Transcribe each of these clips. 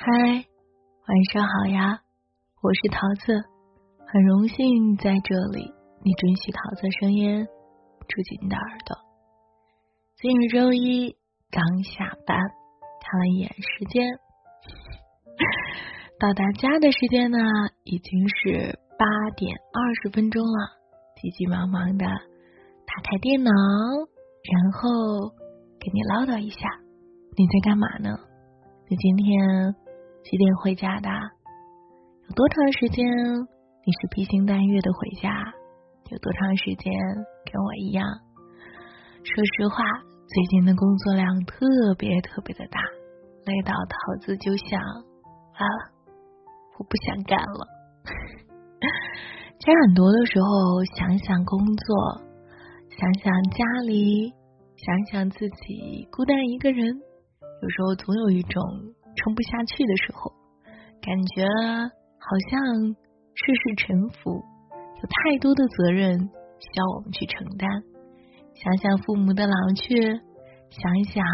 嗨，晚上好呀！我是桃子，很荣幸在这里，你准许桃子声音住进你的耳朵。今日周一刚下班，看了一眼时间，到达家的时间呢已经是八点二十分钟了，急急忙忙的打开电脑，然后给你唠叨一下，你在干嘛呢？你今天？几点回家的？有多长时间你是披星戴月的回家？有多长时间跟我一样？说实话，最近的工作量特别特别的大，累到桃子就想啊，我不想干了。其实很多的时候，想想工作，想想家里，想想自己孤单一个人，有时候总有一种。撑不下去的时候，感觉好像世事沉浮，有太多的责任需要我们去承担。想想父母的老去，想一想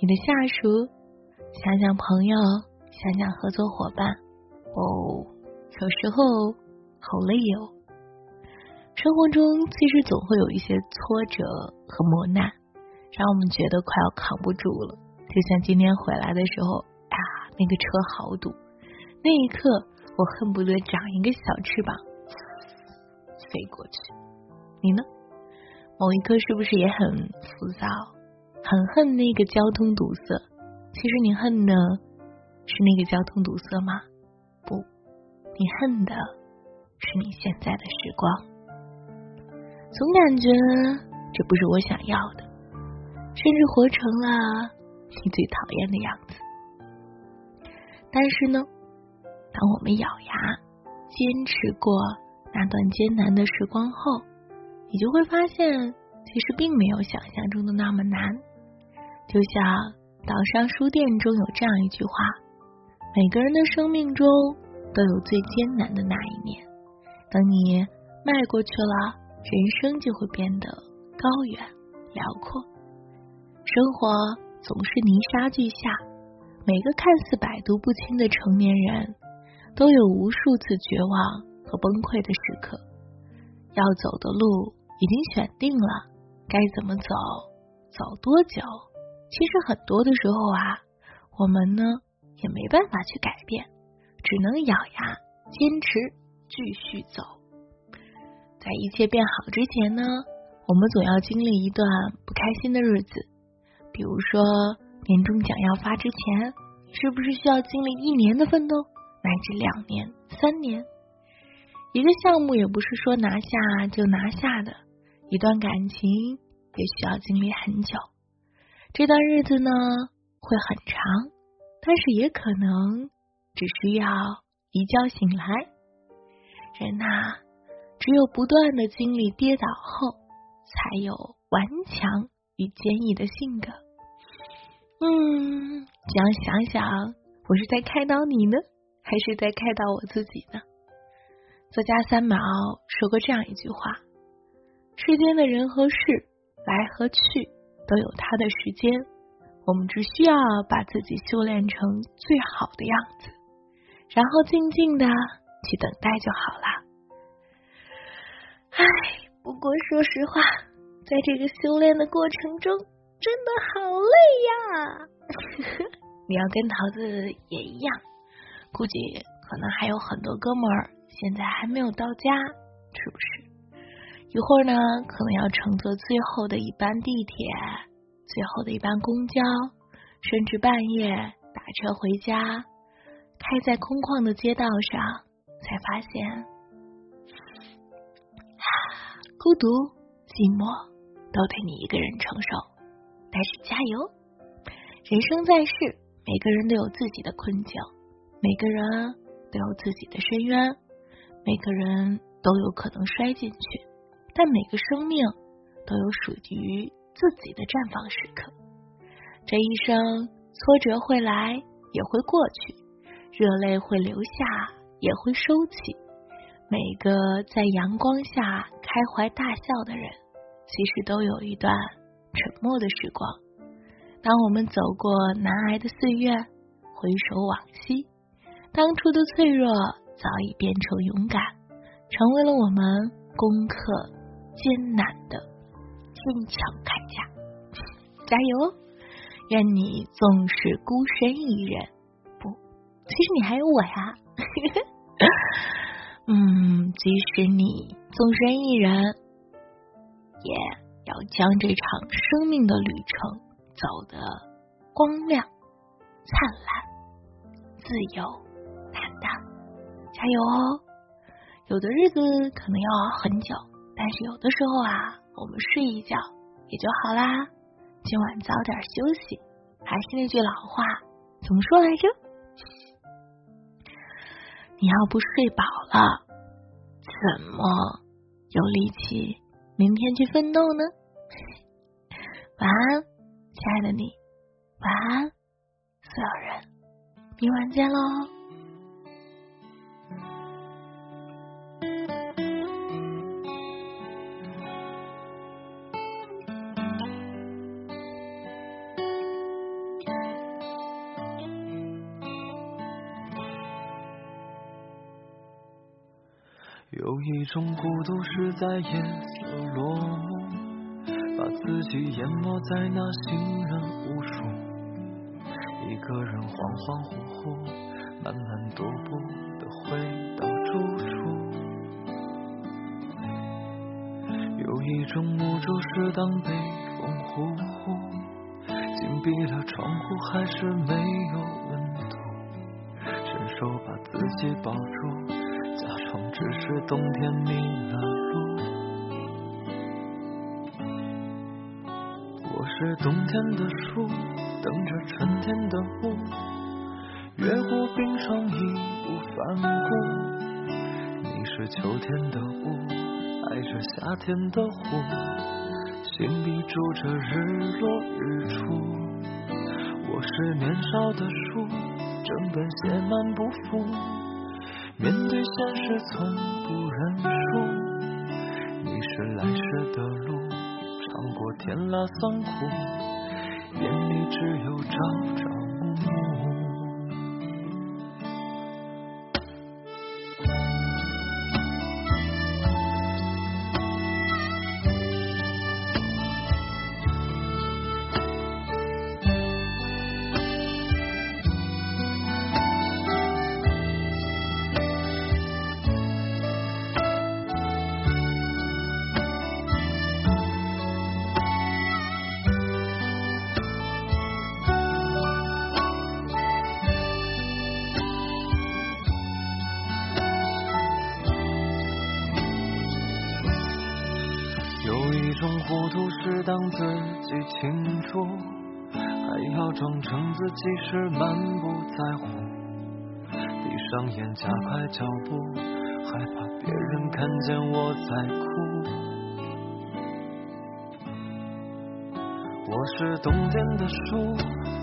你的下属，想想朋友，想想合作伙伴。哦，有时候好累哦。生活中其实总会有一些挫折和磨难，让我们觉得快要扛不住了。就像今天回来的时候，啊，那个车好堵，那一刻我恨不得长一个小翅膀飞过去。你呢？某一刻是不是也很浮躁，很恨那个交通堵塞？其实你恨的是那个交通堵塞吗？不，你恨的是你现在的时光。总感觉这不是我想要的，甚至活成了。你最讨厌的样子，但是呢，当我们咬牙坚持过那段艰难的时光后，你就会发现，其实并没有想象中的那么难。就像岛上书店中有这样一句话：每个人的生命中都有最艰难的那一面，等你迈过去了，人生就会变得高远辽阔，生活。总是泥沙俱下，每个看似百毒不侵的成年人，都有无数次绝望和崩溃的时刻。要走的路已经选定了，该怎么走，走多久？其实很多的时候啊，我们呢也没办法去改变，只能咬牙坚持继续走。在一切变好之前呢，我们总要经历一段不开心的日子。比如说，年终奖要发之前，是不是需要经历一年的奋斗，乃至两年、三年？一个项目也不是说拿下就拿下的，一段感情也需要经历很久。这段日子呢，会很长，但是也可能只需要一觉醒来。人呐，只有不断的经历跌倒后，才有顽强与坚毅的性格。嗯，这样想想，我是在开导你呢，还是在开导我自己呢？作家三毛说过这样一句话：世间的人和事来和去都有它的时间，我们只需要把自己修炼成最好的样子，然后静静的去等待就好了。唉，不过说实话，在这个修炼的过程中。真的好累呀！你要跟桃子也一样，估计可能还有很多哥们儿现在还没有到家，是不是？一会儿呢，可能要乘坐最后的一班地铁，最后的一班公交，甚至半夜打车回家，开在空旷的街道上，才发现，孤独、寂寞都得你一个人承受。但是加油！人生在世，每个人都有自己的困境，每个人都有自己的深渊，每个人都有可能摔进去。但每个生命都有属于自己的绽放时刻。这一生，挫折会来，也会过去；热泪会流下，也会收起。每个在阳光下开怀大笑的人，其实都有一段。沉默的时光，当我们走过难挨的岁月，回首往昔，当初的脆弱早已变成勇敢，成为了我们攻克艰难的坚强铠甲。加油！愿你纵使孤身一人，不，其实你还有我呀。嗯，即使你纵身一人，也要将这场生命的旅程走得光亮、灿烂、自由、坦荡。加油哦！有的日子可能要熬很久，但是有的时候啊，我们睡一觉也就好啦。今晚早点休息。还是那句老话，怎么说来着？你要不睡饱了，怎么有力气明天去奋斗呢？晚安，亲爱的你，晚安，所有人，明晚见喽。有一种孤独是在夜色落幕，把自己淹没在那行人无数，一个人恍恍惚惚，慢慢踱步的回到住处。有一种无助是当北风呼呼，紧闭了窗户还是没有温度，伸手把自己抱住。是冬天迷了路，我是冬天的树，等着春天的雾，越过冰霜义无反顾。你是秋天的雾，爱着夏天的湖，心里住着日落日出。我是年少的树，整本写满不服。面对现实，从不认输。你是来时的路，尝过甜辣酸苦，眼里只有朝朝暮暮。糊涂是当自己清楚，还要装成自己是满不在乎。闭上眼，加快脚步，害怕别人看见我在哭。我是冬天的树，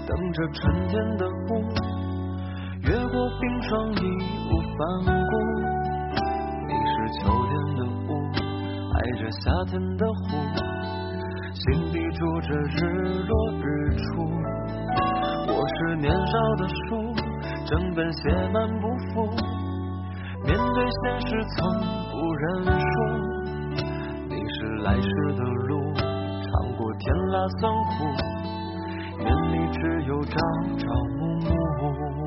等着春天的雾，越过冰霜义无反顾。着夏天的湖。心底住着日落日出，我是年少的书，整本写满不服。面对现实从不认输，你是来时的路，尝过甜辣酸苦，眼里只有朝朝暮暮。